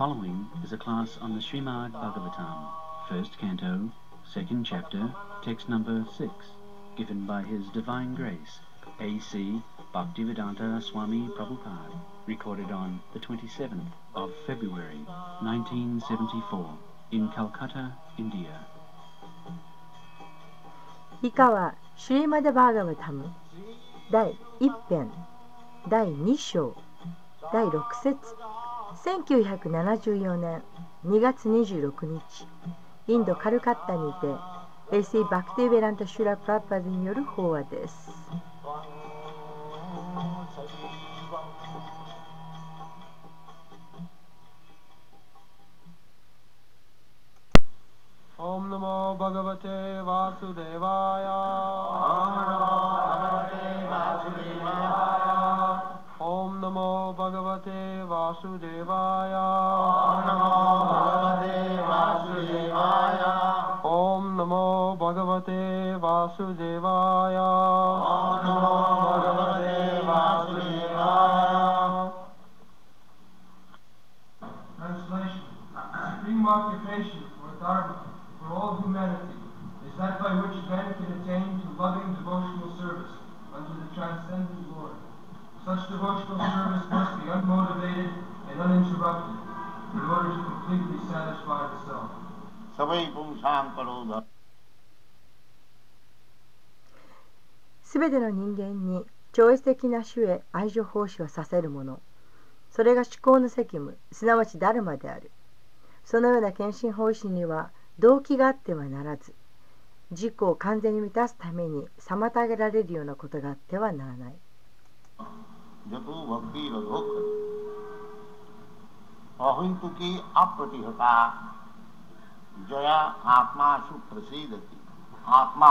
following is a class on the Srimad Bhagavatam, first canto, second chapter, text number 6, given by His Divine Grace, A.C. Bhaktivedanta Swami Prabhupada, recorded on the 27th of February 1974 in Calcutta, India. 以下はシュリマダ・バーガバタム第1編第2章第6節 1974年2月26日インド・カルカッタにて AC バクティベランタ・シュラ・プラッパズによる法話です。ओम नमो भगवते वासुदेवाय ओम नमो भगवते वासुदेवाय वासुदेवाय Translation. Supreme occupation or dharma for all humanity is that by which man can attain to loving devotional service unto the transcendent Lord. Such devotional service must be unmotivated and uninterrupted in order to completely satisfy the self. सबै पुंसां करो धर्म べての人間に超越的な種へ愛情奉仕をさせるものそれが思考の責務すなわちダルマであるそのような献身奉仕には動機があってはならず自己を完全に満たすために妨げられるようなことがあってはならない जतो भक्ति रघोक अहितु की अप्रतिहता जया आत्मा सुप्रसिद्धति आत्मा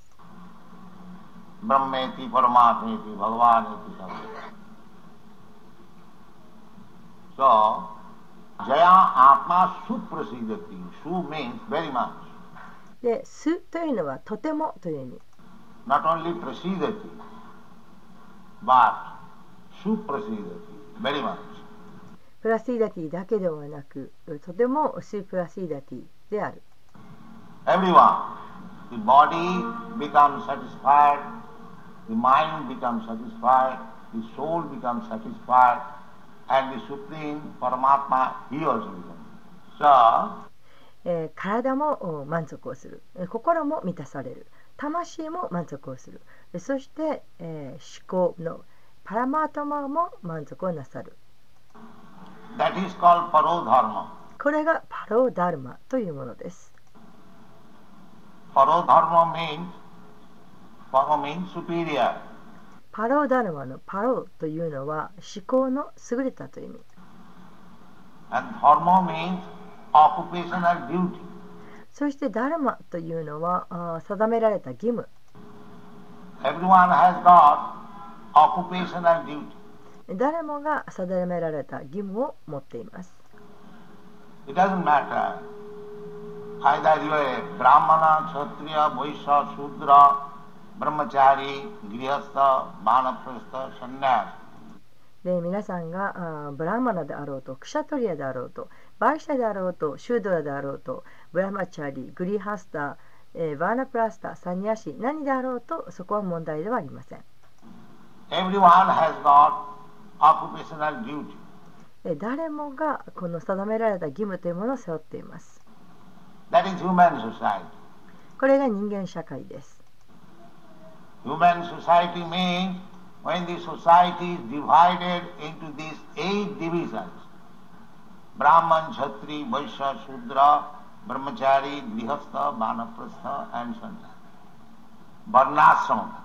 brahmeti paramatmeti bhagavaneti sabha so jaya atma suprasidati su means very much で「す」というのはとてもという意味 not only prasidati but suprasidati very much プラシーダティだけではなくとてもスープラシーダティである everyone the body becomes satisfied the mind becomes satisfied the soul becomes satisfied and the supreme paramatma he also becomes so えー体もお満足をするえー心も満たされる魂も満足をするえそして、えー思考のパラマートマも満足をなさる that is called parodharma これがパローダルマというものです parodharma means para means superior パローダルマのパローというのは思考の優れたという意味 and dharma means occupational duty そしてダルマというのは定められた義務 everyone has got occupational duty 誰もが定められた義務を持っています It doesn't matter either you are Brahmana, Kshatriya, Vaishya, Shudra, Brahmachari, Grihastha, Vanaprastha, Sannyas. で皆さんがあーブラーマナであろうとクシャトリアであろうとバイシャであろうとシュードラであろうとブラマチャリグリハスタ、えーバーナプラスタサニヤシ何であろうとそこは問題ではありません Everyone has got occupational duty. で誰もがこの定められた義務というものを背負っています That is human society. これが人間社会です Human society means when the society is divided into these eight divisions Brahman, Kshatri, Vaishya, Shudra, Brahmachari, Grihastha, Vanaprastha, and Sannyas. Varnashrama.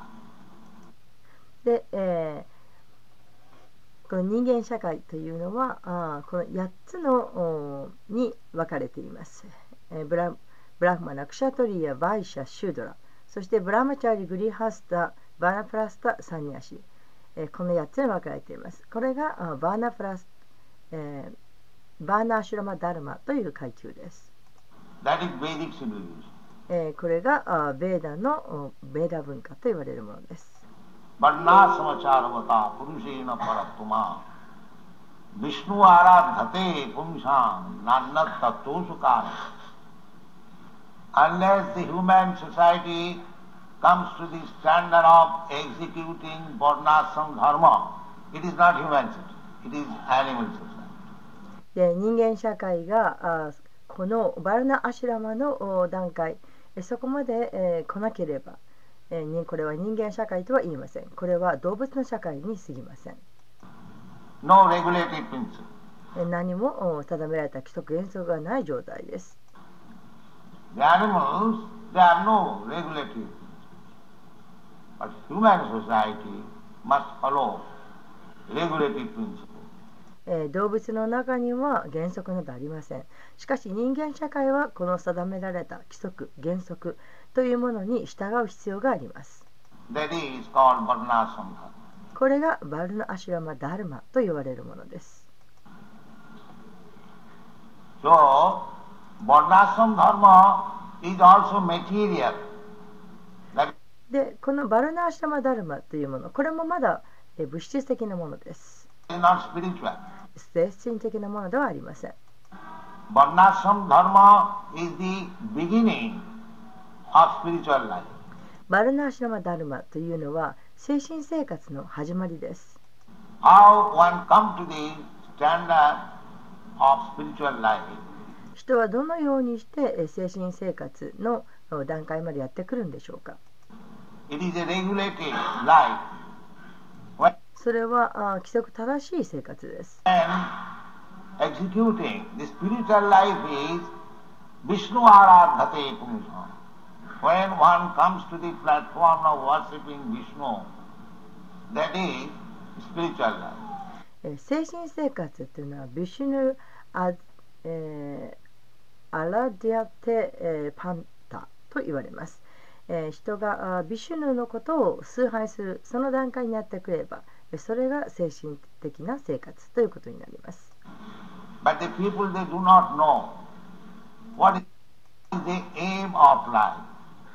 で、えーこの人間社会というのはあこの8つのに分かれています。えーブラブラフマナ、クシャトリア、バイシャ、シュードラ、そしてブラマチャーリ・グリハスタバナプラスタ・サニアシ、えー、この8つに分けれていますこれがバナプラス、えー、バナ・アシュラマ・ダルマという階級ですえー、これがベーダーのベーダー文化と言われるものです。バーナーサマチャラバタ、プルシーナパラトマ、ビシュアラダテ、プンシャン、ナンナタトゥスカー。Unless the human society comes to the standard of executing varnashram dharma, it is not human society, it is animal society. で人間社会があーこのバルナ・アシュラマのお段階えそこまで、えー来なければ、えーにこれは人間社会とは言いませんこれは動物の社会に過ぎません No 何もお定められた規則原則がない状態です The animals, they have no principle. But human society must follow regulated principle. えー動物の中には原則などありませんしかし人間社会はこの定められた規則原則というものに従う必要があります.これがバルナ・アシュラマ・ダルマと言われるものです So, varnashram dharma is also material. That でこのバルナーシャマダルマというものこれもまだえー物質的なものです.精神的なものではありません Varnashram dharma is the beginning of spiritual life. バルナーシャマダルマというのは精神生活の始まりです How one come to the standard of spiritual life 人はどのようにして精神生活の段階までやってくるんでしょうか？それは規則正しい生活です。精神生活というのはビシュヌ・アアラディアテ、えーパンタと言われます、えー人があビシュヌのことを崇拝するその段階になってくればえーそれが精神的な生活ということになります But the people they do not know what is the aim of life,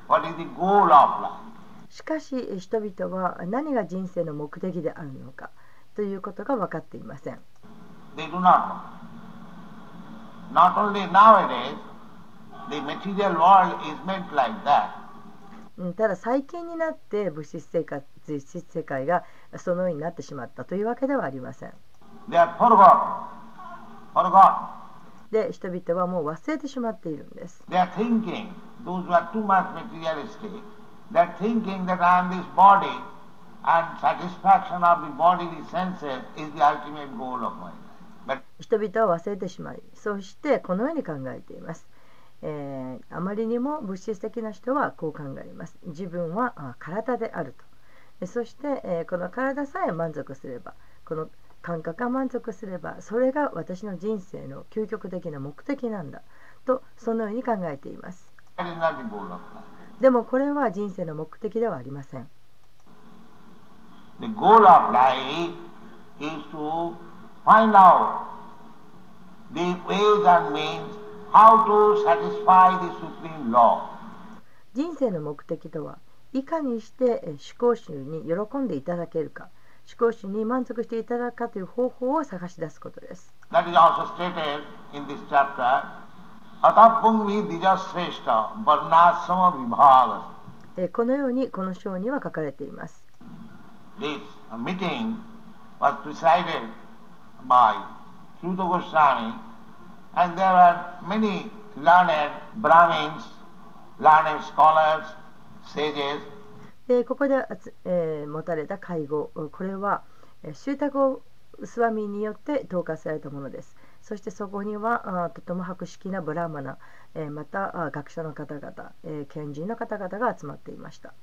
what is the goal of life. しかしえー人々は何が人生の目的であるのかということが分かっていません They do not know. Not only nowadays, the material world is meant like that. うんただ最近になって物質生活物質世界がそのようになってしまったというわけではありません.で人々はもう忘れてしまっているんです thinking, are thinking that I am this body and satisfaction of the bodily senses is the ultimate goal of. But 人々は忘れてしまいそしてこのように考えています、えーあまりにも物質的な人はこう考えます。自分はあ体であると。えそして、えーこの体さえ満足すればこの感覚が満足すればそれが私の人生の究極的な目的なんだとそのように考えています.でもこれは人生の目的ではありません。The goal of life is to 人生の目的とはいかにして思考集に喜んでいただけるか思考集に満足していただくかという方法を探し出すことです。このようにこの章には書かれています。By Sutta Goswami and there are many learned Brahmins, learned scholars, sages, でここでえー持たれた会合これはえーシュータゴスワミによって統括されたものですそしてそこにはあとても博識なブラーマナ、えーまたあ学者の方々、えー賢人の方々が集まっていました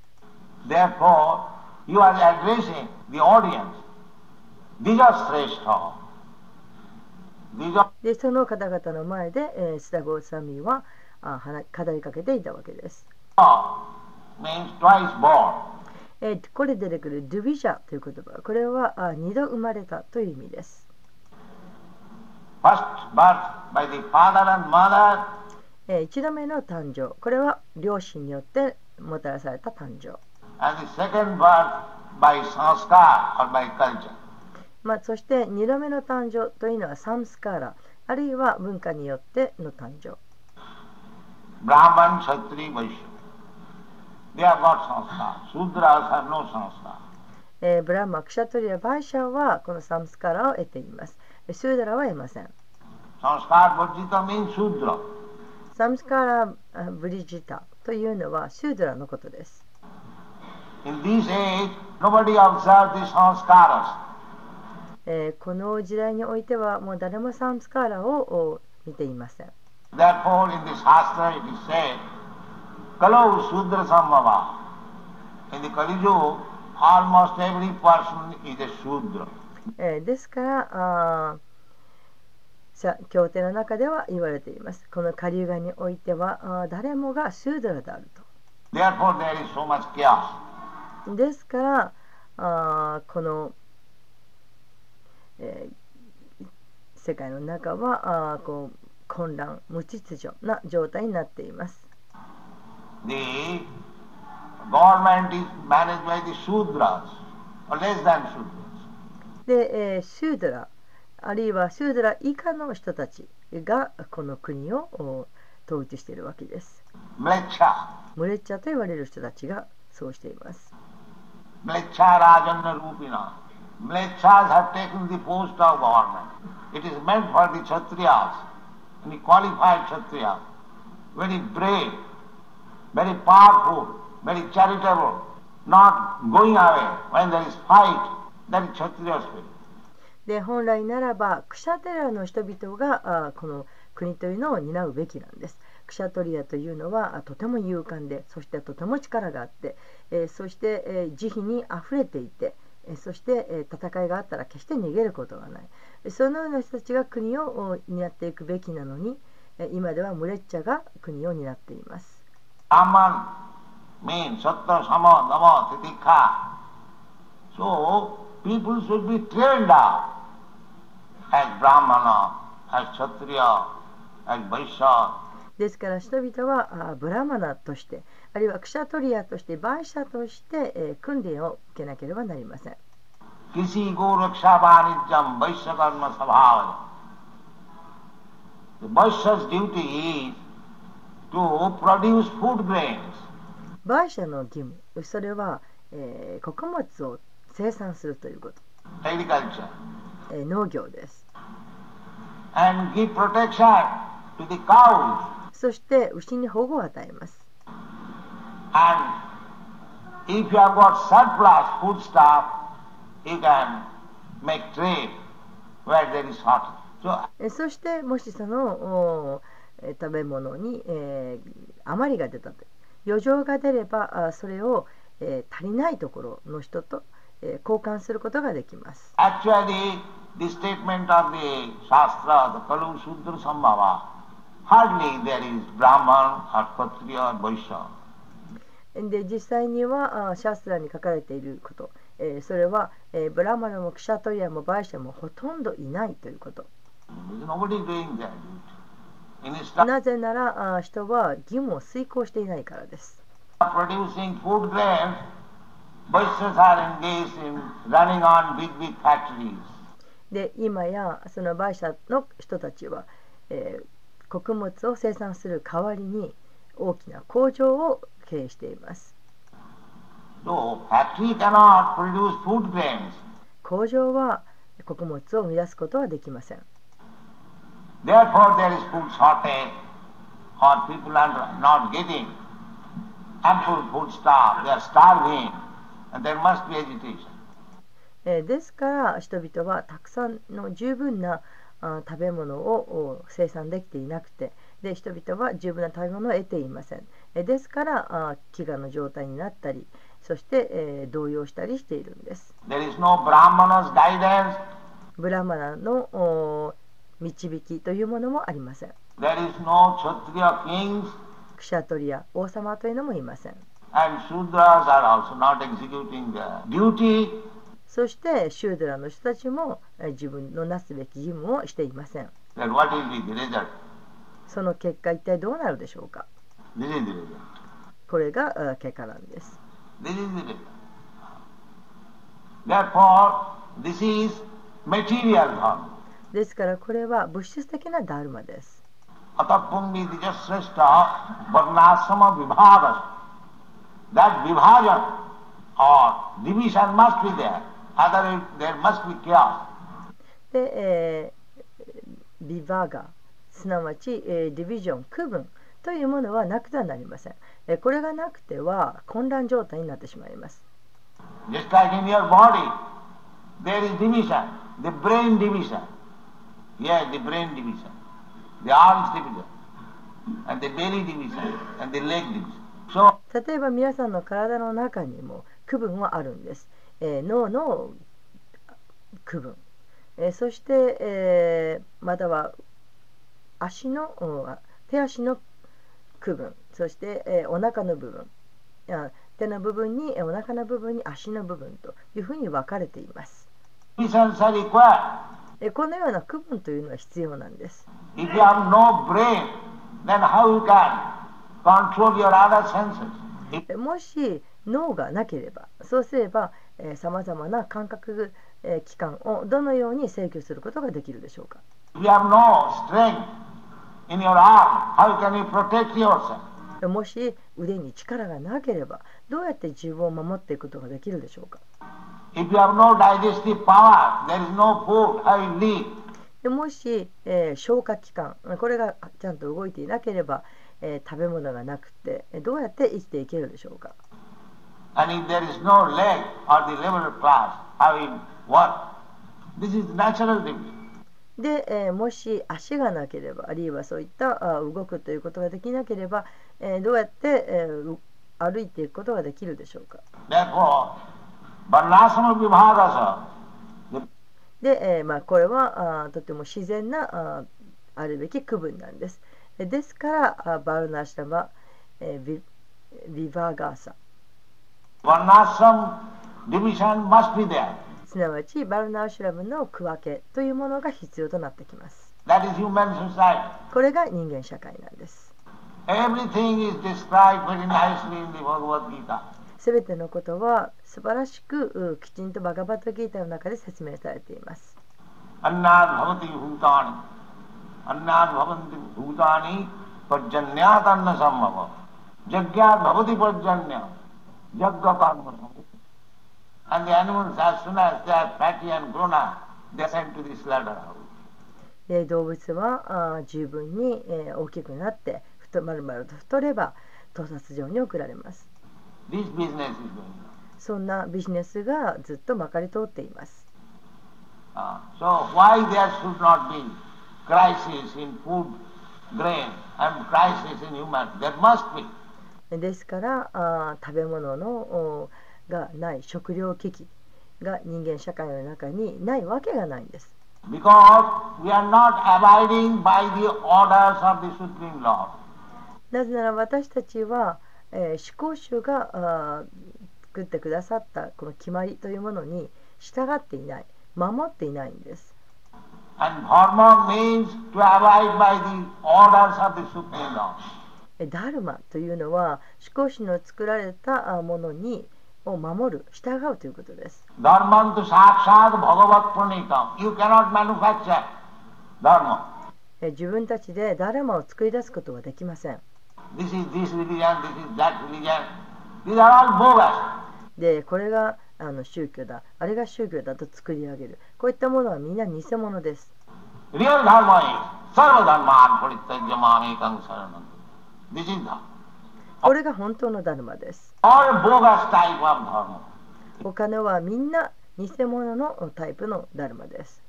Therefore, he was addressing the audience Dijasreshta. Dija でその方々の前で、えー、スタゴーサミーはあ話語りかけていたわけです。えーこれで出てくるドゥビジャという言葉これはあ二度生まれたという意味です。えー一度目の誕生これは両親によってもたらされた誕生、and the second birth by sanskar or by culture. まあ、そして二度目の誕生というのはサムスカーラあるいは文化によっての誕生 Brahman, Kshatri, Vaishya. They have got sanskar. Sudras have no sanskar. えーブランマ、クシャトリア、バイシャはこのサムスカーラを得ています。えスーダラは得ません。Sanskar Bhajita means Sudra. サムスカーラあブリジタというのはスーダラのことです。In this age, nobody observes the sanskaras. え、この時代においてはもう誰もサンスカーラを見ていません。ですから、あさ協定の中では言われています。このカリウガにおいてはあ誰もがシュードラであると。Therefore, there is so、much ですから、あこの。えー世界の中はあーこう混乱無秩序な状態になっています。The government is managed by the Sudras, or less than Sudras. で、えースーダラあるいはスーダラ以下の人たちがこの国をお統治しているわけです。Mlecha. ムレッチャと言われる人たちがそうしています。Mlecha Rajanna Rupina. Mlechas have taken the post of government. It is meant for the Kshatriyas, the qualified Kshatriyas, very brave, very powerful, very charitable, not going away when there is fight. That is Kshatriya spirit. で本来ならばクシャテラの人々があこの国というのを担うべきなんです。クシャトリアというのはとても勇敢でそしてとても力があって、えーそして、えー慈悲にあふれていて、そして戦いがあったら決して逃げることがない。そのような人たちが国を担っていくべきなのに今ではムレッチャが国を担っています。アマンメンサッタサマダマテティカそう people should be trained up as brahmana ですから人々はブラマナとして、あるいはクシャトリアとしてバイシャとして、えー訓練を受けなければなりません。 किसी को रक्षा वाणिज्यम वैश्य कर्म स्वभाव The Vaishya's duty is to produce food grains. バイシャの義務それは、えー穀物を生産するということ、 agriculture, えー農業です。 and give protection to the cows. そして牛に保護を与えます。 And if you have got surplus foodstuff, you can make trade where there is shortage. So, えーそしてもしその食べ物に、えー余りが出たと余剰が出ればあそれを、えー足りないところの人と、えー交換することができます。actually, the statement of the Shastra, the Kalu Sudra Sambhava, hardly there is Brahman or Kshatriya or Vaishya. で実際にはあシャストラに書かれていること、えーそれは、えーブラマナもクシャトリアもバイシャもほとんどいないということ。なぜならあ人は義務を遂行していないからです。で今やそのバイシャの人たちは、えー穀物を生産する代わりに大きな工場を経営しています。工場は穀物を生み出すことはできません。ですから人々はたくさんの十分な食べ物を生産できていなくてで人々は十分な食べ物を得ていません。えーですからあ飢餓の状態になったり、そして、えー動揺したりしているんです。There is no. ブラマナのお導きというものもありません。There is no. クシャトリア、王様というのもいません。And Shudras are also not executing their duty. そしてシュードラの人たちもえー自分のなすべき義務をしていません。その結果一体どうなるでしょうか？ねねねねねこれが結カランです。ねねねねね Therefore, this is material dharma. ですからこれは物質的なダルマです。で、ビバガ、すなわち、えー、ディビジョン、区分、というものはなくてはなりません、えーこれがなくては混乱状態になってしまいます Just like in your body, there is division, the brain division. Yes, the brain division, the arms division, and the belly division, and the leg division. So, 例えば皆さんの体の中にも区分はあるんです、えー脳の区分、えーそして、えーまたは足のうん手足の区分そして、えーお腹の部分あ手の部分にえーお腹の部分に足の部分というふうに分かれています、このような区分というのは必要なんです。If you have no brain, then how you can control your other senses? If えもし脳がなければそうすればさまざまな感覚、えー器官をどのように制御することができるでしょうか？You have no strength もし腕に力がなければどうやって自分を守っていくことができるでしょうか？もし、えー、消化器官これがちゃんと動いていなければ、えー、食べ物がなくてどうやって生きていけるでしょうか？This is national day. で、えーもし足がなければあるいはそういったあ動くということができなければ、えーどうやって、えーう歩いていくことができるでしょうか？で、えーまあ、これはあーとても自然なあーあるべき区分なんです。えですからあバルナシラマ、えービビバーガーサ Varnasam division must be there. すなわちバルナーシュラムの区分けというものが必要となってきます。That is human society. これが人間社会なんです。すべてのことは素晴らしくうきちんとバガバットギータの中で説明されています。Annad bhavati bhutani. Annad bhavanti bhutani pajanyat anna sambhava. Jagyat bhavati pajanya. Jagga karma sambhava. And the animals, as soon as they are fatty and grown up, they are sent to the slaughterhouse. で動物はあー十分に、えー大きくなって太まるまると太れば盗撮場に送られます。そんなビジネスがずっとまかり通っています。Uh, so why there should not be crisis in food, grain, and crisis in human? There must be. ですからあー食べ物のおがない食糧危機が人間社会の中にないわけがないんです。なぜなら私たちは、えー、思考集が作ってくださったこの決まりというものに従っていない、守っていないんです。ダルマというのは思考の作られたものにを守る従うということです。Dharman to sakshat bhagavat pranikam. You cannot manufacture dharma. え自分たちでダルマを作り出すことはできません。This is this religion, this is that religion. These are all bogus. でこれがあの宗教だあれが宗教だと作り上げるこういったものはみんな偽物です Real dharma is sarva dharman parityajya mamekam saranam. This is dharma. これが本当のダルマですお金はみんな偽物のタイプのダルマです。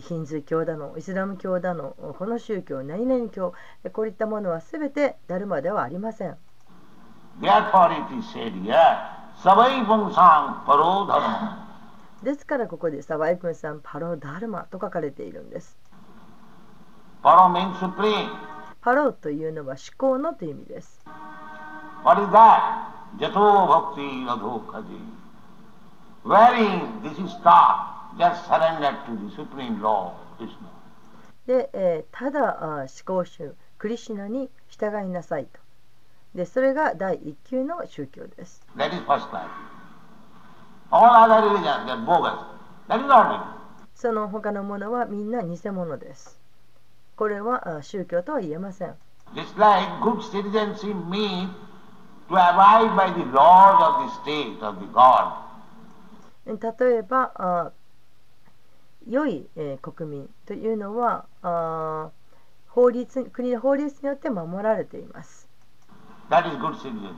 ヒンズー教だの、イスラム教だの、この宗教、何々教、こういったものはすべてダルマではありません。ですからここで、サバイクンさん、パロダルマと書かれているんです。パローというのは思考のという意味です。で、えー、ただあ思考集、クリシナに従いなさいと。で、それが第一級の宗教です。その他のものはみんな偽物です。これはあ宗教とは言えません Just like good citizenship means to abide by the laws of the state, of the God. 例えばあ良い、えー国民というのはあ法律国の法律によって守られています That is good citizenship.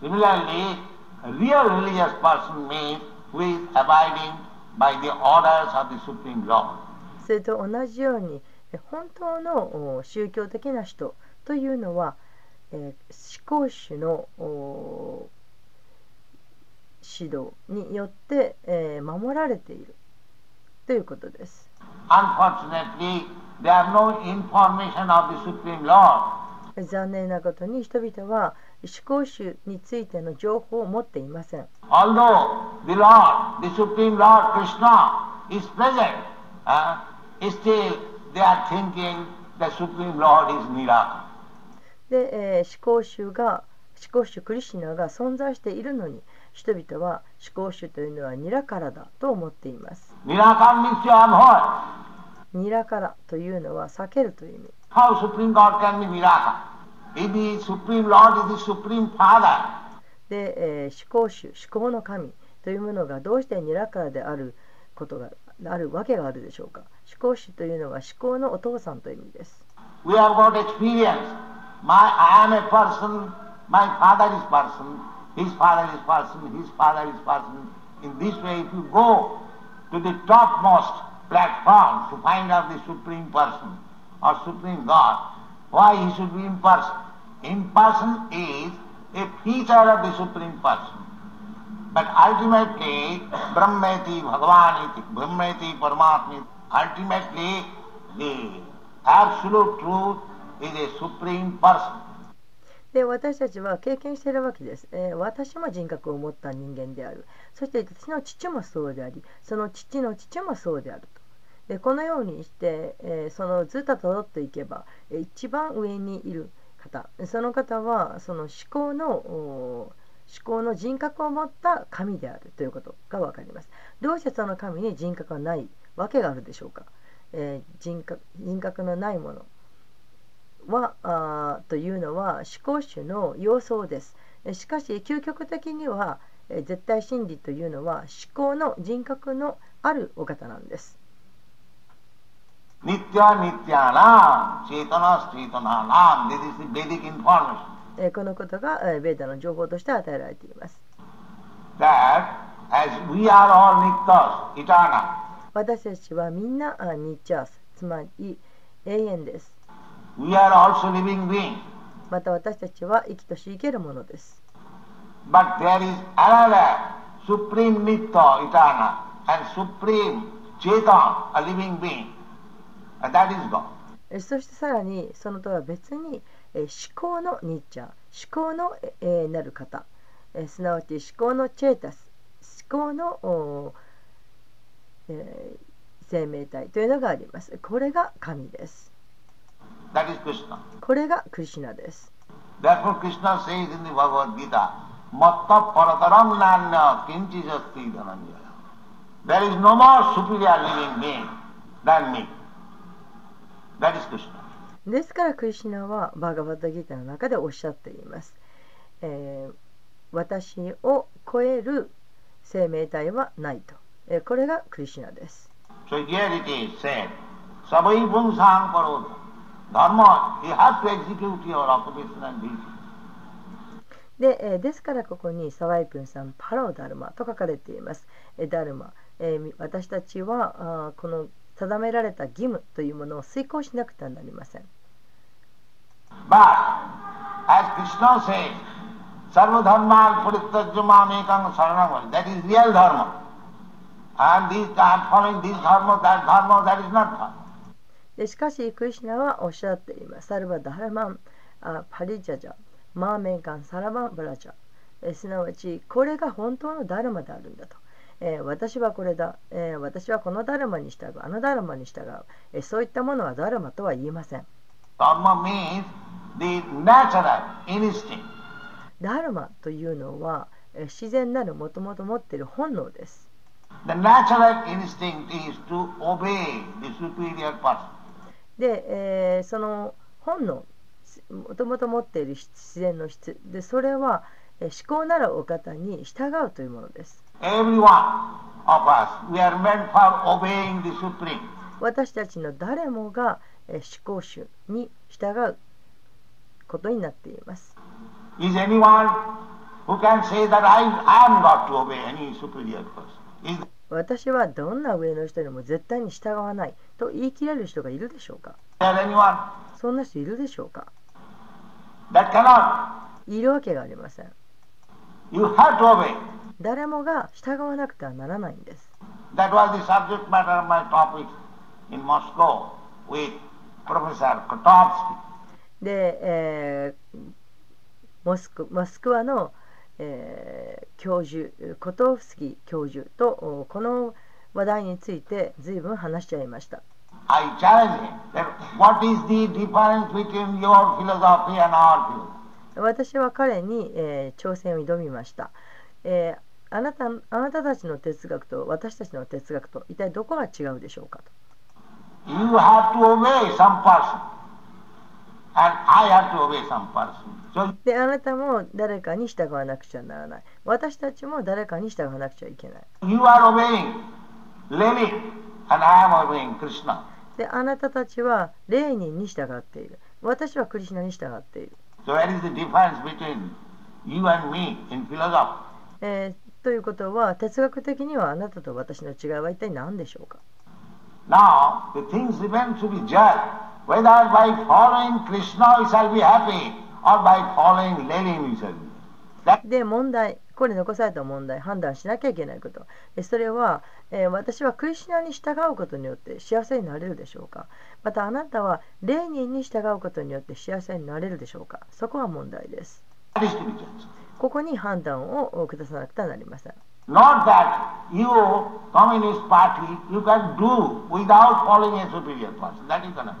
Similarly, a real religious person means who is abiding by the orders of the Supreme Lord. それと同じようにえ本当の宗教的な人というのは思考主の指導によって守られているということです。残念なことに人々は思考主についての情報を持っていません。Is still で、えー、思考主が思考主クリシナが存在しているのに人々は思考主というのはニラカラだと思っています。ニラカラ,というのは避けるという意味。で、えー、思考主思考の神というものがどうしてニラカラであることがあるわけがあるでしょうか。思考主というのは思考のお父さんという意味です we have got experience. My, I am a person, my father is person, his father is person, his father is person. In this way, if you go to the topmost platform to find out the Supreme Person or Supreme God, why he should be imperson? Imperson is a feature of the Supreme Person. But ultimately, Brahmeti, Bhagavaniti, Brahmeti, Paramatma, ultimately the absolute truth is a Supreme Person. で私たちは経験しているわけです、えー私も人格を持った人間である。そして私の父もそうでありその父の父もそうであると。でこのようにして、えーそのずっと辿っていけばえー一番上にいる方。その方はその思考の思考の人格を持った神であるということが分かります。どうしてその神に人格がないわけがあるでしょうか、えー人格人格のないものはあーというのは思考主の様相です。えしかし究極的にはえ絶対真理というのは思考の人格のあるお方なんです。Nitya Nityanam, Chetana Chetananam. This is Vedic information. えこのことがえベーダの情報として与えられています。That as we are all Nityas, eternal, 私たちはみんなあニッチャース、つまり永遠です。we are also living beings. また私たちは生きとし生けるものです。But there is another Supreme Nitya, eternal, and Supreme Chetan, a living being. And that is God. えそしてさらにそのとは別にえ思考のニッチャー、思考のええなる方、えすなわち思考のチェータス、思考のおえー生命体というのがあります。これが神です。That is Krishna. これがクリシュナです。Therefore Krishna says in the Bhagavad Gita, Matta parataram nanya kinchi jasti dhananjaya. There is no more superior living being than me. That is Krishna. ですからクリシュナはバーガバッドギータの中でおっしゃっています。えー私を超える生命体はないと。これがクリシナです。で,ですからここにサワイプンさんパロダルマと書かれています。ダルマ、え、私たちはあこの定められた義務というものを遂行しなくてはなりません。But, as Krishna says, And this, I am following this dharma, that dharma, that is not dharma. でしかしクリシュナはおっしゃっています。サルバダハラマンあパリジャジャマーメンカンサラバブラジャ。えすなわちこれが本当のダルマであるんだと、えー私はこれだ、えー私はこのダルマに従う。あのダルマに従う、えーそういったものはダルマとは言いません。Dharma means the natural instinct. ダルマというのは、えー自然なるもともと持っている本能です The natural instinct is to obey the superior person. で、えーその本能もともと持っている自然の質でそれは、えー思考なるお方に従うというものです.私たちの誰もが、えー思考主に従うことになっています Is anyone who can say that I am not to obey any superior person? 私はどんな上の人でも絶対に従わないと言い切れる人がいるでしょうか？そんな人いるでしょうか？いるわけがありません。誰もが従わなくてはならないんです。で、えー、モ,スクモスクワのえー教授コトフスキー教授とおこの話題について随分話しちゃいました I challenge him that what is the difference between your philosophy and our philosophy? 私は彼に、えー挑戦を挑みました、えーあなたあなたたちの哲学と私たちの哲学と一体どこが違うでしょうかと You have to obey some person. And I have to obey some person. So であなたも誰かに従わなくちゃならない私たちも誰かに従わなくちゃいけない you are obeying Lenin and I am obeying Krishna. であなたたちはレーニンに従っている私はクリシュナに従っている So what is the difference between you and me in philosophy? えーということは哲学的にはあなたと私の違いは一体何でしょうか Now, the things remain to be judged whether by following Krishna we shall be happy or by following Lenin we shall be. で問題これ残された問題判断しなきゃいけないことえそれは、えー私はクリシュナに従うことによって幸せになれるでしょうかまたあなたはレーニンに従うことによって幸せになれるでしょうかそこが問題です.ここに判断を下さなくてはなりません Not that you, Communist Party, you can do without following a superior person. That is enough.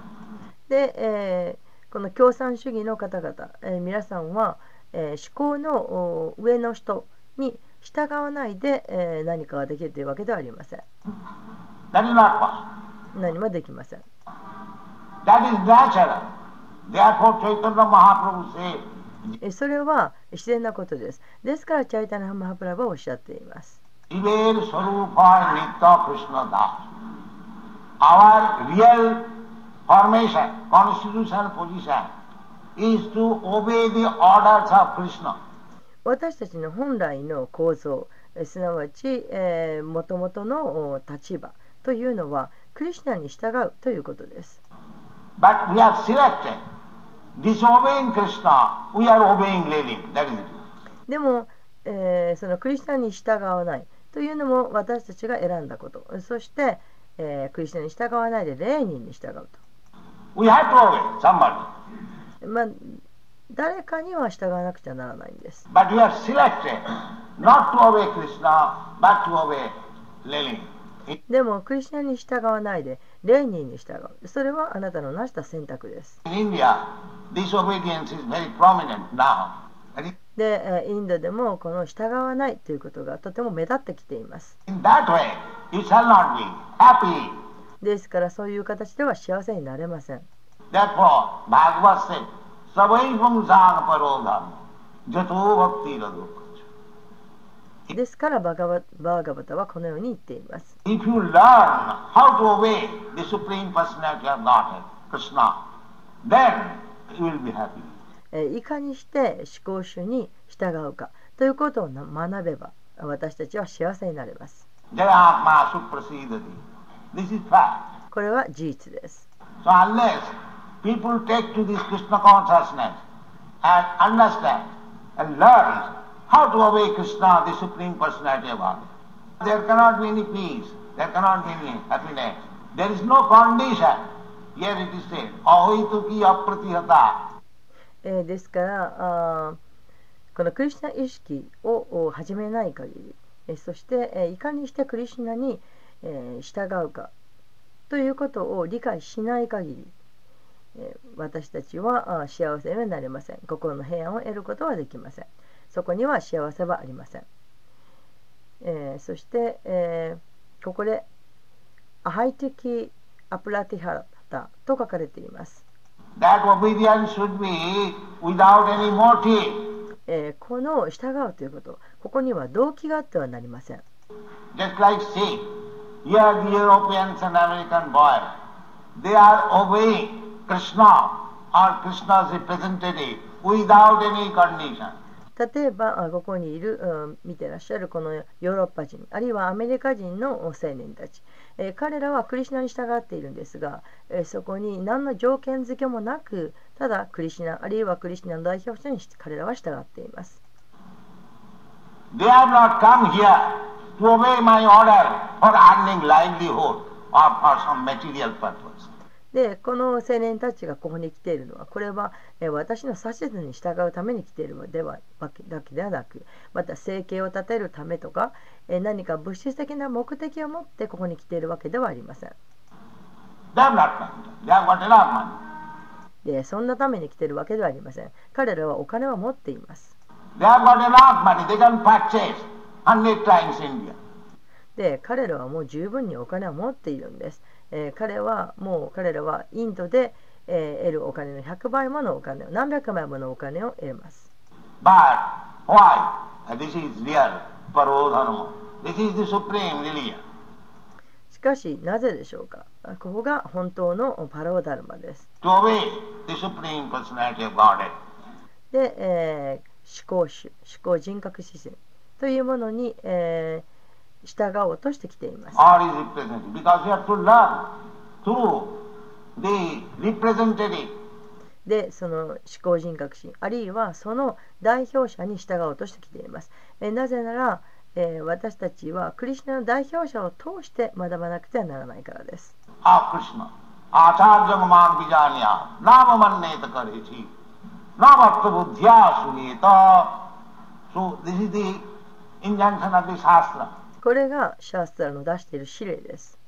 して、え、この共産主義の方々、えー、皆さんは、えー、思考の上の人に従わないで、えー、何かができるというわけではありません。何も,できません。それは自然なことです。ですから、チャイタナ・ハマハプラブはおっしゃっています。Our real formation, constitutional position is to obey the orders of Krishna. 私たちの本来の構造えーすなわち、えー、元々のお立場というのはクリシュナに従うということです But we have selected disobeying Krishna, we are obeying Lenin. That is it. でも、えーそのクリスチャンに従わないというのも私たちが選んだことそして、えークリスチャンに従わないでレーニンに従う We have to obey somebody. と、まあ、誰かには従わなくちゃならないんです But we have selected not to obey Krishna, but to obey Lenin. でもクリスチャンに従わないでレーニンに従うそれはあなたのなした選択です In India, disobedience is very prominent now. で、えーインドでもこの従わないということがとても目立ってきています In that way, you shall not be happy. ですからそういう形では幸せになれません。ですからバガバ,バーバタはこのように言っています。いかにして思考主に従うかということを学べば私たちは幸せになれます。これは事実です。ですからあこのクリスナ意識を始めない限りそしていかにしてクリスナに従うか。ということを理解しない限り、えー私たちは幸せになれません。心の平安を得ることはできません。そこには幸せはありません、えーそして、えーここでアハイティキアプラティハタと書かれています。That obedience should be without any motive. えーこの従うということ。ここには動機があってはなりません。Just like see, here the Europeans and American boys, they are obeying Krishna or Krishna's representative without any condition. 例えばあここにいる、うん見てらっしゃるこのヨーロッパ人あるいはアメリカ人の青年たち、えー彼らはクリシュナに従っているんですが、えーそこに何の条件付けもなくただクリシュナあるいはクリシュナの代表者に彼らは従っています They have not come here でこの青年たちがここに来ているのはこれは私の指図に従うために来ているのではわけだけではなくまた生計を立てるためとか何か物質的な目的を持ってここに来ているわけではありません。でそんなために来ているわけではありません。彼らはお金を持っています。で彼らはもう十分にお金を持っているんです、えー彼はもう彼らはインドで、えー得るお金の100倍ものお金を何百倍ものお金を得れます But why? Uh, This is real Parodharma. This is the supreme religion. しかしなぜでしょうか？あここが本当のパローダルマです To obey the supreme personality of Godhead. で、えー思考主思考人格指針というものに、えー、従おうとしてきています。で、その思考人格心、あるいはその代表者に従おうとしてきています。え、なぜなら、え、私たちはクリュナの代表者を通して学ばなくてはならないからです。あ、クリュ。チャン。これがシャースタラの出している指令です。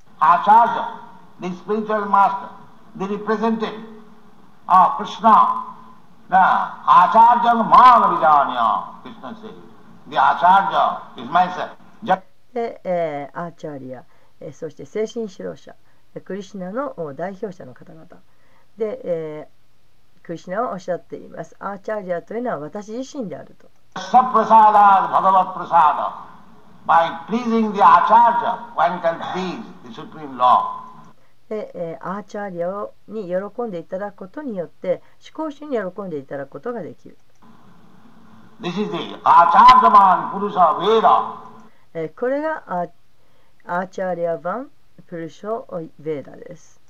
で、えー、アーチャーリア、えー、そして精神指導者、クリシナの代表者の方々。で、えー、クリシナはおっしゃっています。アーチャーリアというのは私自身であると。Saprasada Bhagavat Prasada. By pleasing the Acharya, one can please the Supreme Law. で、えーアーチャーリアをに喜んでいただくことによって思考主に喜んでいただくことができる、This is the Acharyaman Purusha Veda. えーこれがアーアーチャーリア版プルショヴェーダです。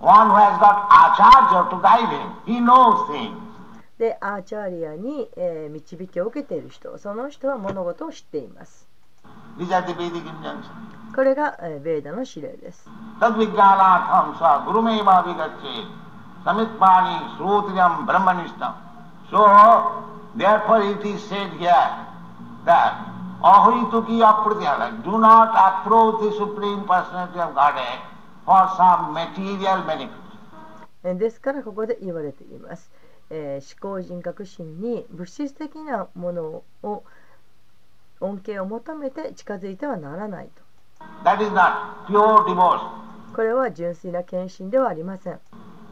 One who has got Acharya to guide him. He knows things. でアーチャーリアに、えー、導きを受けている人その人は物事を知っています。これが、えー、ベイダの指令です。ですからここで言われています。えー思考人格心に物質的なものを恩恵を求めて近づいてはならないと。これは純粋な献身ではありません。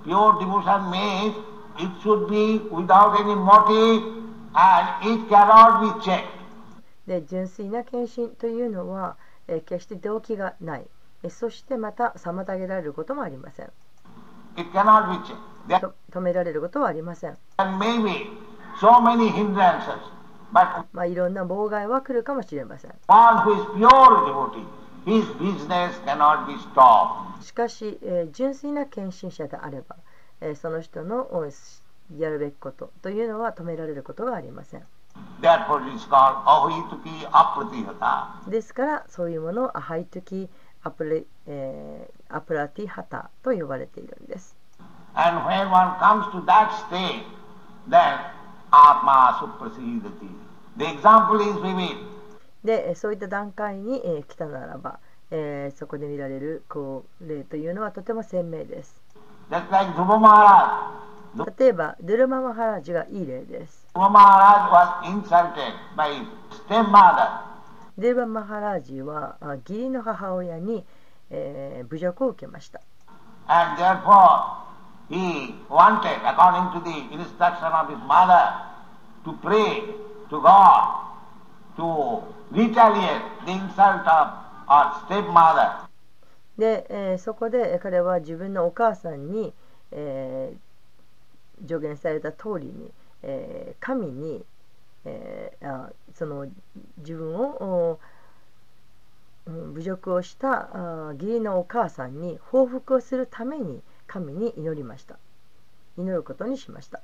Pure devotion means it should be without any motive and it cannot be checked. で純粋な献身というのは、えー決して動機がない。えそしてまた妨げられることもありません。It cannot be checked. 止められることはありません。まあ、いろんな妨害は来るかもしれません。しかし、えー純粋な献身者であれば、えーその人のおやるべきことというのは止められることがありません.ですからそういうものをアハイトキアプレ、えーアプラティハタと呼ばれているんです And when one comes to that state, then Atma supersedeti. The example is vivid. で、そういった段階に、え、来たならば、え、そこで見られるこう例というのはとても鮮明です。例えば、デルママハラジがいい例です。デルママハラジはスー。は義理の母親に、え、侮辱を受けました。He wanted, according to the instruction of his mother, to pray to God to retaliate the insult of our stepmother. で、えーそこで彼は自分のお母さんに、えー助言された通りに、えー神に、えーあその自分をうん侮辱をしたあ義理のお母さんに報復をするために神に祈りました。祈ることにしました。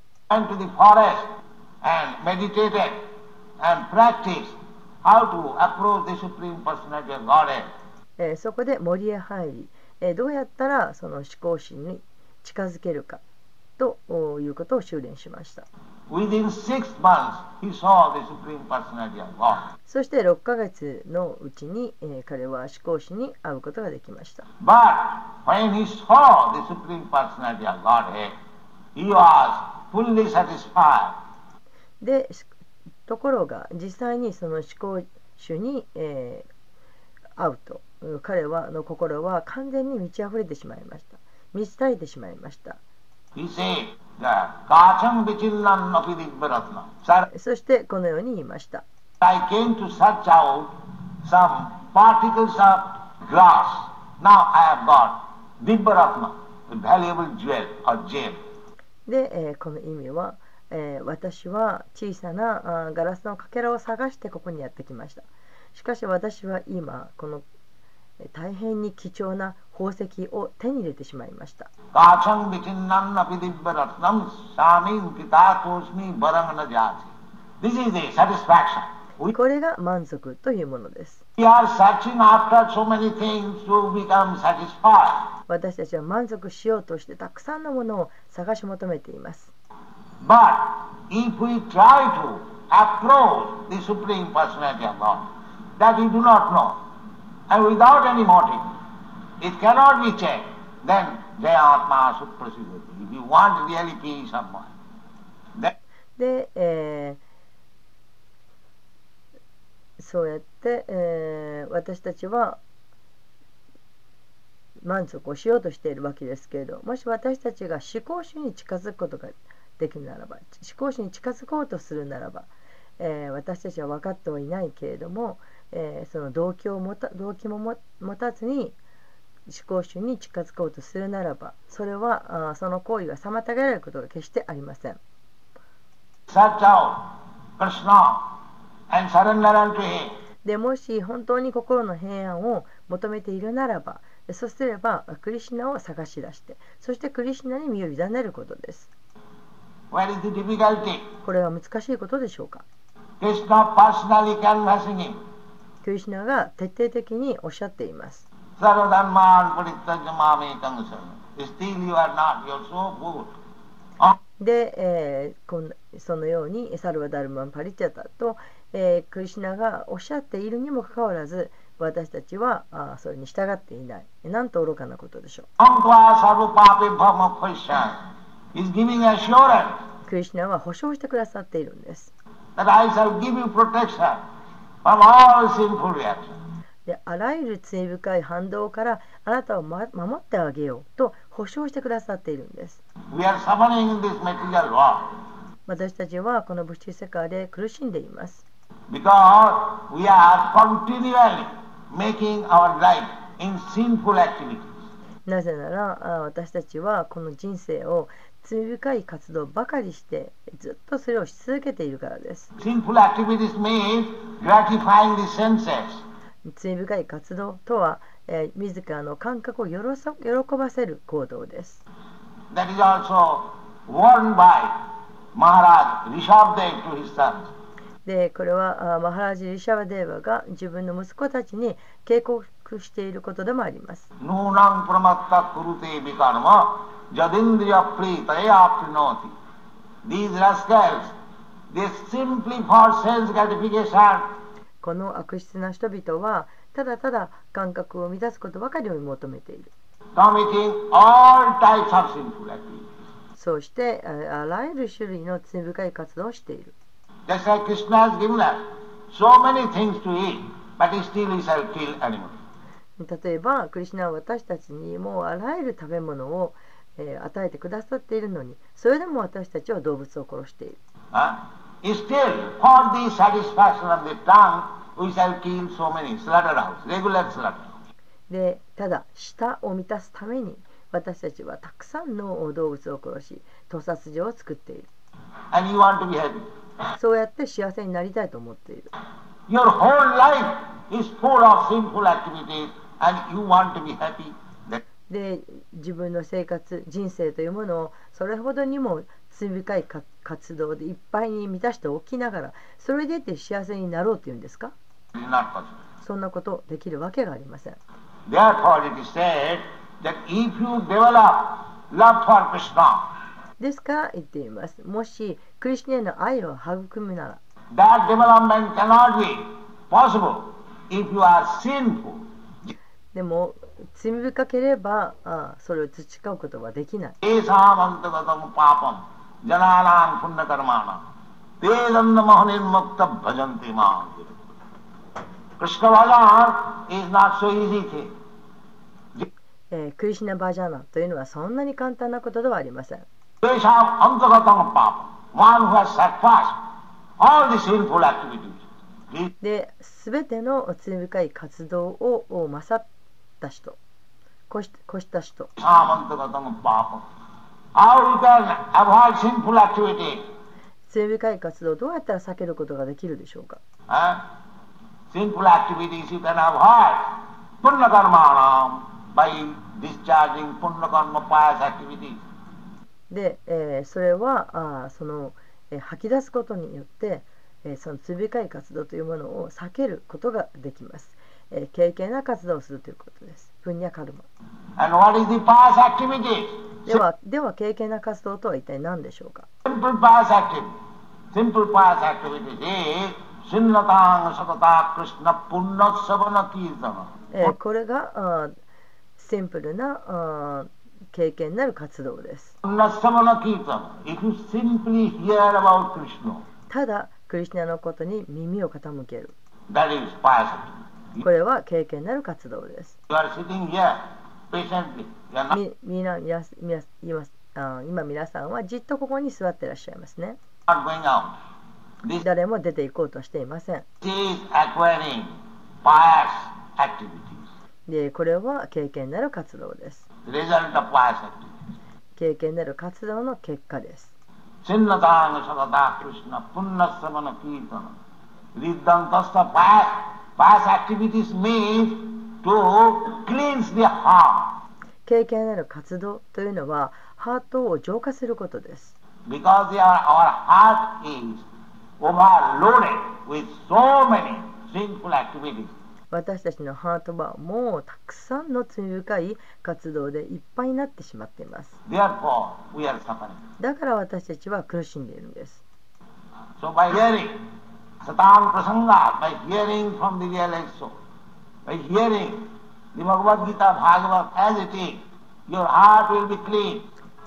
そこで森へ入り、どうやったらその思考心に近づけるかということを修練しました。そして6か月のうちに、え、彼は思考師に会うことができました。でところが実際にその思考主に、え、会うと彼はの心は完全に満ち溢れてしまいました満ちたりてしまいました。そしてこのように言いました。で、え、この意味は、え、私は小さなあガラスのかけらを探してここにやってきました。しかし私は今、この大変に貴重な功績を手に入れてしまいました。これが満足というものです。私たちは満足しようとしてたくさんのものを探し求めています。It cannot be checked, then Jayatma Suprasidati. If you want really peace of mind, then で、えーそうやって、えー私たちは満足をしようとしているわけですけれどもし私たちが思考主に近づくことができるならば思考主に近づこうとするならば、えー私たちは分かってはいないけれども、えーその動機を持た動機もも持たずに思考主に近づこうとするならばそれはあーその行為が妨げられることが決してありません。でもし本当に心の平安を求めているならばそうすればクリシナを探し出してそしてクリシナに身を委ねることです?これは難しいことでしょうか？クリシナが徹底的におっしゃっていますで、えー、そのようにサルバダルマンパリチャタと、え、クリシナがおっしゃっているにもかかわらず私たちはあそれに従っていない。なんと愚かなことでしょう。クリシナは保証してくださっているんです。であらゆる罪深い反動からあなたを、守ってあげようと保証してくださっているんです。私たちはこの物質世界で苦しんでいます。なぜなら私たちはこの人生を罪深い活動ばかりしてずっとそれをし続けているからです。罪深い活動とは、え、自らの感覚をよろそ喜ばせる行動です。でこれはあマハラジ・リシャワデーヴァが自分の息子たちに警告していることでもあります。この悪質な人々はただただ感覚を乱すことばかりを求めている。そうしてあらゆる種類の罪深い活動をしている。例えばクリスナは私たちにもうあらゆる食べ物を与えてくださっているのにそれでも私たちは動物を殺している。でただ舌を満たすために私たちはたくさんの動物を殺し屠殺場を作っている。そうやって幸せになりたいと思っている。で自分の生活人生というものをそれほどにも罪深い活動でいっぱいに満たしておきながらそれでって幸せになろうというんですか？そんなことできるわけがありません。ですか？ら言っています。もし、クリスュナの愛を育むなら、でも、罪深ければあそれを培うことはできない。クリシナバジャーナというのはそんなに簡単なことではありません。で、すべての罪深い活動を勝った人、越しした人。罪深い活動をどうやったら避けることができるでしょうか？Sinful activities you can avoid. Punna karmanam by discharging punna karma pious activities. で、えーそれはあーその、えー吐き出すことによって、えーその罪深い活動というものを避けることができます、えー軽々な活動をするということですプンニャカルマ And what is the pious activity? ではでは軽々な活動とは一体何でしょうか Simple pious activity. Simple pious activity is え、これがあシンプルなあ経験なる活動です。ただ、クリスナのことに耳を傾ける。これは経験なる活動です。今皆さんはじっとここに座ってらっしゃいますね。誰も出ていこうとしていません。でこれは経験なる活動です。経験なる活動の結果です。経験なる活動というのはハートを浄化することです。私たちのハートはもうたくさんの罪深い活動でいっぱいになってしまっています。だから私たちは苦しんでいるんです、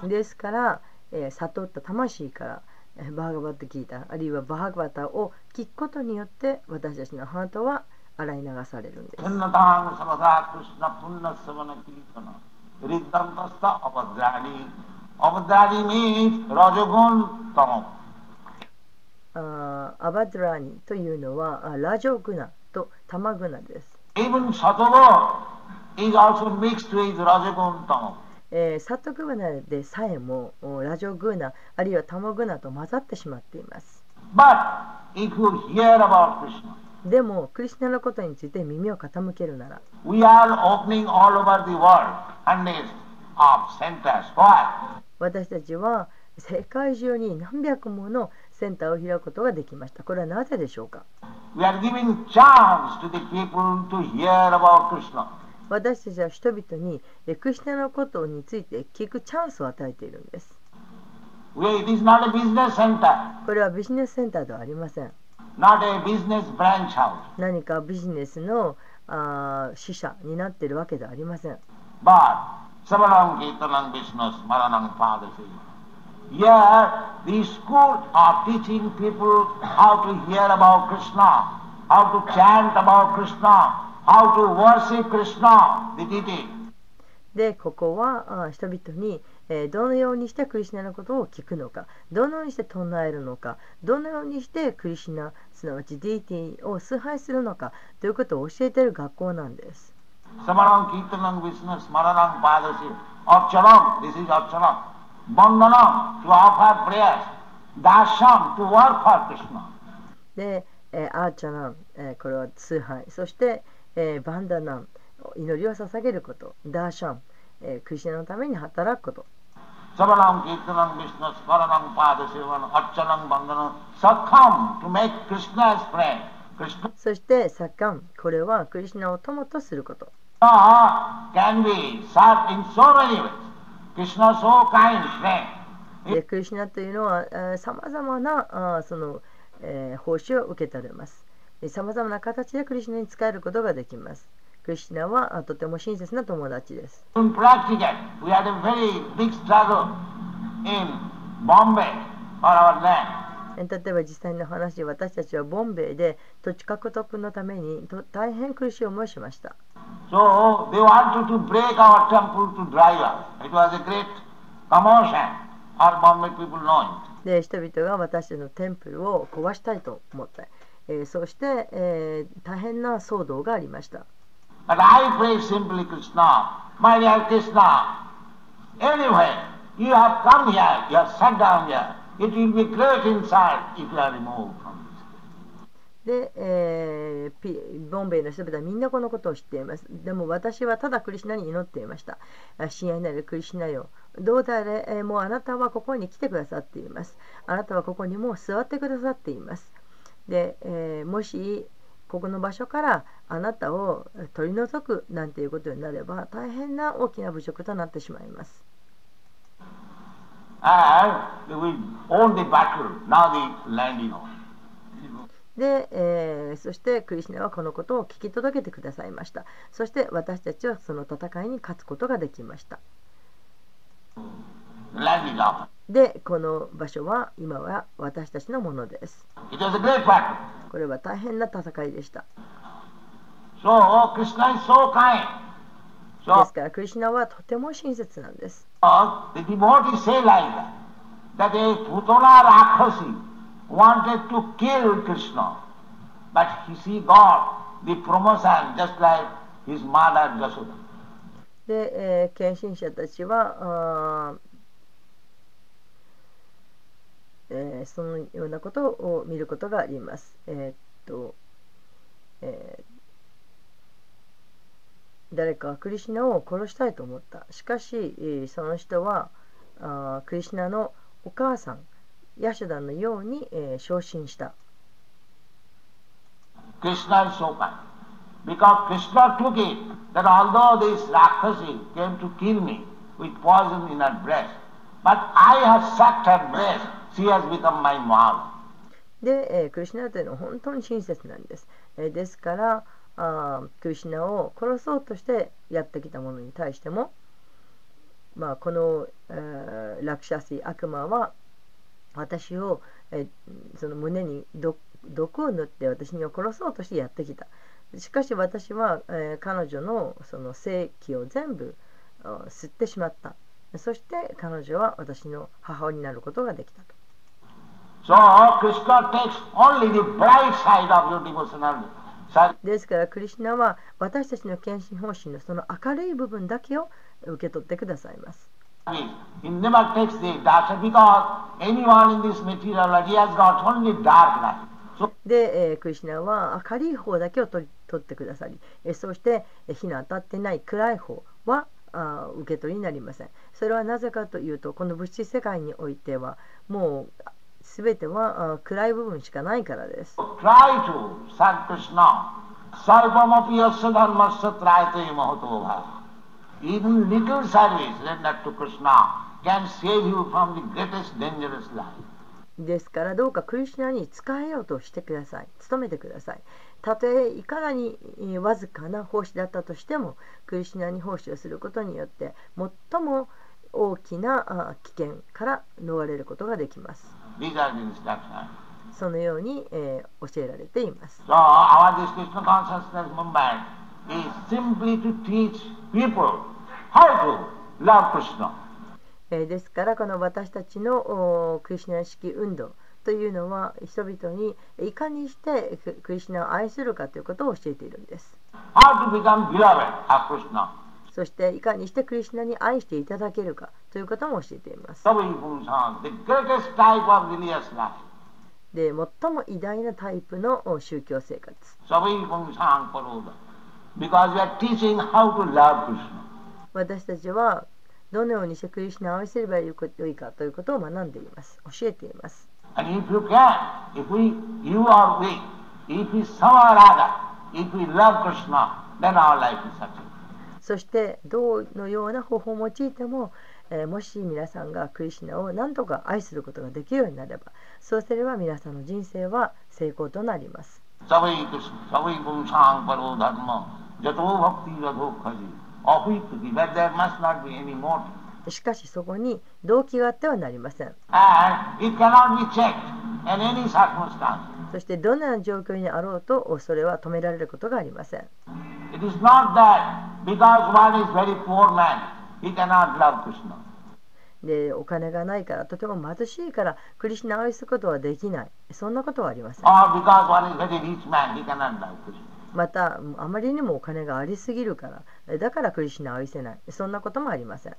ですから、えー、悟った魂からバーガバッと聞いた？あるいはバーガバタを聞くことによって私たちのハートは洗い流されるんです。アバドラーニというのはラジョグナとタマグナです。えーサトグナでさえもおラジョグナあるいはタマグナと混ざってしまっています。でもクリシナのことについて耳を傾けるなら?私たちは世界中に何百ものセンターを開くことができました。これはなぜでしょうか？私たちは人々にエクシテのことについて聞くチャンスを与えているんです。これはビジネスセンターではありません。何かビジネスの支者になっているわけではありません。But, Krishna, how to chant about Krishna. How to worship Krishna with で、ここは人々にどのようにしてクリシナのことを聞くのか、どのようにして唱えるのか、どのようにしてクリシナ、すなわちディティを崇拝するのかということを教えている学校なんです。サマラ・ー・チャラン、え、で、アッチャラン、これは崇拝。そして、えー、バンダナン祈りを捧げることダーシャン、えー、クリシナのために働くこと,そしてサッカンこれはクリシナを友とすること。クリシナというのはさまざまなその報酬を受け取れます。さまざな形でクリシナに仕えることができます。クリシナはとても親切な友達です。例えば実際の話私たちはボンベイで土地獲得のためにと大変苦しい思いをしました。で人々が私たちのテンプルを壊したいと思った。えーそして、えー大変な騒動がありました But I pray simply, Krishna, my dear Krishna, anyway, you have come here, you have sat down here. It will be great inside if you are removed from this. で、えボンベイの人々はみんなこのことを知っています。でも私はただクリシナに祈っていました。あ親愛なるクリシナよ。どうであれ、えーもうあなたはここに来てくださっています。あなたはここにもう座ってくださっています。で、えーもしここの場所からあなたを取り除くなんていうことになれば大変な大きな侮辱となってしまいます。で、えーそしてクリシナはこのことを聞き届けてくださいました。そして私たちはその戦いに勝つことができました。で、この場所は今は私たちのものです。これは大変な戦いでした。ですから、クリシナはとても親切なんです。で、献、え、身、ー、者たちは、あえーそのようなことを見ることがあります。えーっと、えー誰かはクリシナを殺したいと思った。しかし、その人はあクリシナのお母さん、ヤシュダのように、えー昇進した。Krishna is so kind. Because Krishna took it that although this Rakshasi came to kill me with poison in her breast, but I have sucked her breast, she has become my mom. で、えークリシナというのは本当に親切なんです。えーですからあクリシナを殺そうとしてやってきた者に対しても、まあ、この、えーラクシャシ悪魔は私を、えーその胸に毒を塗って私に殺そうとしてやってきた。しかし私は、えー彼女のその性器を全部吸ってしまった。そして彼女は私の母親になることができたと。ですから、クリシナは私たちの献身方針のその明るい部分だけを受け取ってくださいます。で、クリシナは明るい方だけを取,ってくださり、そして火の当たってない暗い方はあ受け取りになりません。それはなぜかというと、この物質世界においては、もう、すべては暗い部分しかないからです。ですから、どうかクリシナに使えようとしてください。努めてください。たとえいかがにわずかな奉仕だったとしても、クリシナに奉仕をすることによって、最も大きな危険から逃れることができます。そのように、え、教えられています。ですから、この私たちのおクリシナ式運動というのは、人々にいかにしてクリシナを愛するかということを教えているんです。そしていかにしてクリシュナに愛していただけるかということも教えています。で、最も偉大なタイプのお宗教生活。Savi Pumsan Paroda. Because we are teaching how to love Krishna. 私たちはどのようにしてクリシュナを愛すればよいかということを学んでいます。教えています。And if you can, if we, you are weak, if we somehow or other, if we love Krishna, then our life is successful. そしてどのような方法を用いても、えーもし皆さんがクリシナを何とか愛することができるようになればそうすれば皆さんの人生は成功となります。しかしそこに動機があってはなりません。そしてどのような状況にあろうと、それは止められることがありません。でお金がないから、とても貧しいから、クリスナを愛することはできない。そんなことはありません。またあまりにもお金がありすぎるからだからクリシナは愛せない。そんなこともありません。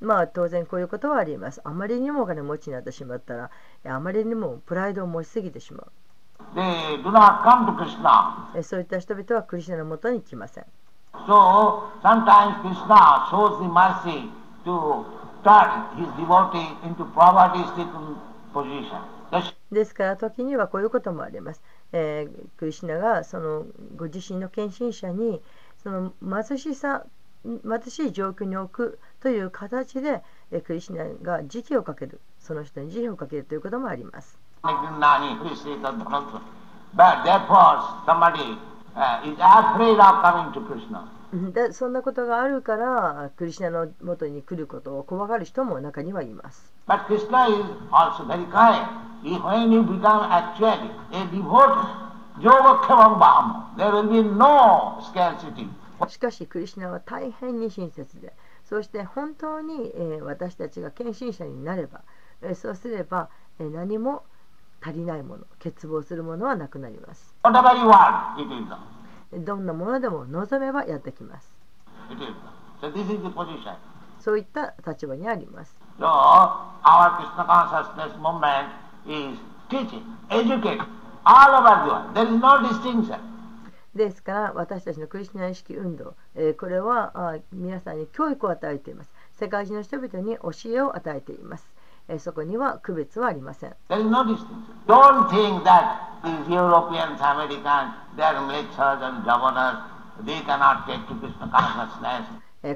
まあ当然こういうことはあります。あまりにもお金持ちになってしまったらあまりにもプライドを持ちすぎてしまう。そういった人々はクリシナのもとに来ません。So sometimes Krishna shows the mercy ですから時にはこういうこともあります。えー、クリシナがそのご自身の献身者にその貧しさ貧しい状況に置くという形で、えー、クリシナが時期をかけるその人に時期をかけるということもあります。でそんなことがあるからクリシナの元に来ることを怖がる人も中にはいます。しかしクリシナは大変に親切でそして本当に、え、私たちが献身者になれば、え、そうすれば、え、何も足りないもの欠乏するものはなくなります。どんなものでも望めばやってきます。そういった立場にあります。ですから私たちのクリスナ意識運動、え、これは皆さんに教育を与えています。世界中の人々に教えを与えています。そこには区別はありません。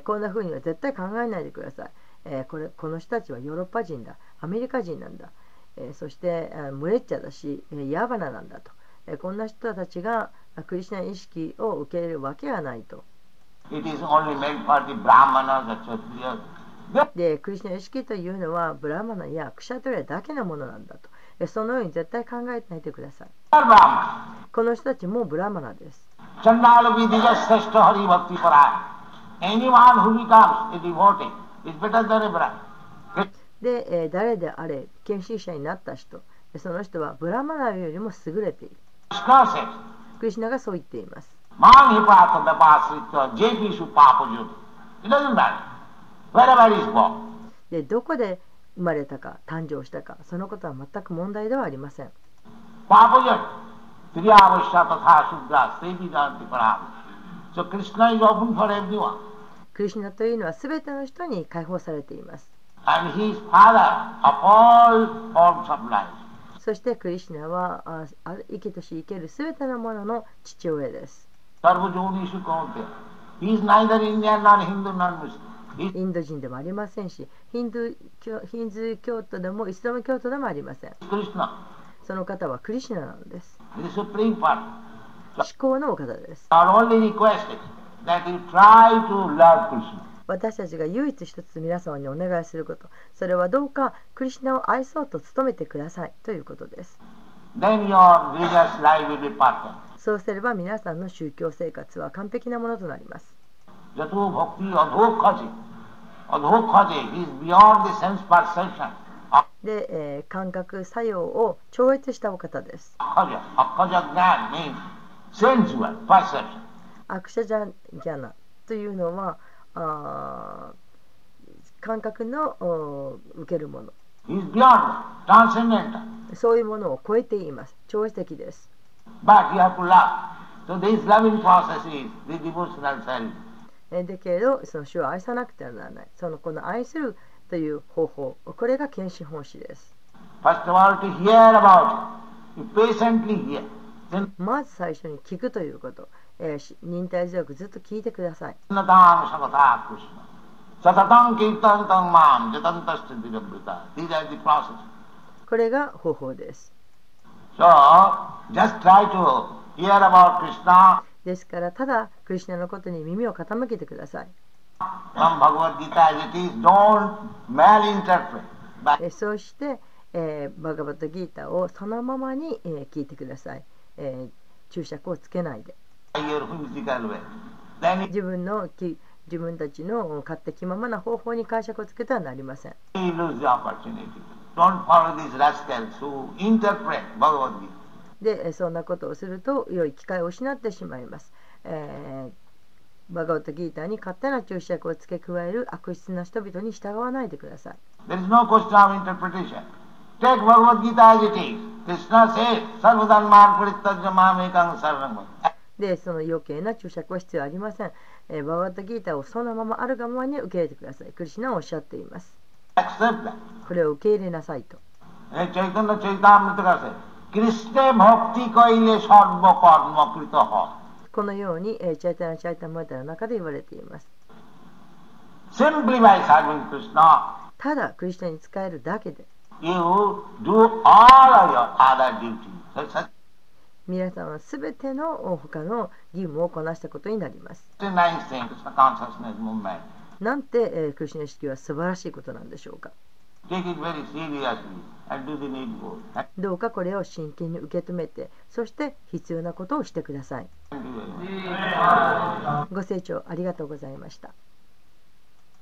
こんなふうには絶対考えないでください。こ,れこの人たちはヨーロッパ人だ、アメリカ人なんだ、そしてムレッチャだし、ヤバナなんだと。こんな人たちがクリスナ意識を受け入れるわけはないと。で、クリスナ意識というのはブラマナやクシャトリアだけのものなんだと。そのように絶対考えてないでください。この人たちもブラマナです。で、え、誰であれ、研修者になった人、その人はブラマナよりも優れている。クリスナがそう言っています。でどこで生まれたか誕生したかそのことは全く問題ではありません。クリスナというのは全ての人に解放されています。そしてクリスナは生きとし生ける全てのものの父親です。インド人でもありませんし、ヒンドゥー教,ヒ徒でもイスラム教徒でもありません。その方はクリシナなのです。思考のお方です。私たちが唯一一つ皆様にお願いすること、それはどうかクリシナを愛そうと努めてくださいということです。そうすれば皆さんの宗教生活は完璧なものとなります。Jato bhakti adhokhaji. Adhokhaji, he is beyond the sense perception. で、えー感覚作用を超越したお方です.アクシャジャギャナというのはあー感覚のお受けるもの.そういうものを超えています超越的です But you have to love. So this loving process is the devotional service. だけどその主を愛さなくてはならない。そのこの愛するという方法これが献身奉仕です。まず最初に聞くということ、え、忍耐強くずっと聞いてください。これが方法です。So, just try to hear about Krishna. ですから、ただ、クリュナのことに耳を傾けてください。そして、え、バガバッギータをそのままに、え、聞いてください、え。注釈をつけないで。自分,のき自分たちの勝手気ままな方法に解釈をつけてはなりません。でそんなことをすると良い機会を失ってしまいます。え、バガオトギーターに勝手な注釈を付け加える悪質な人々に従わないでください。で、その余計な注釈は必要ありません。え、バガオトギーターをそのままあるがままに受け入れてください。クリシナはおっしゃっています。これを受け入れなさいと。কৃষ্ণে ভক্তি কইলে সর্বকর্মকৃত このようにチャイタナチャイタモータの中で言われています。ただ、クリスチンに使えるだけで、皆さんはすべての他の義務をこなしたことになります。なんて、クリスチ式は素晴らしいことなんでしょうか。どうかこれを真剣に受け止めて、そして必要なことをしてください。ご清聴ありがとうございました。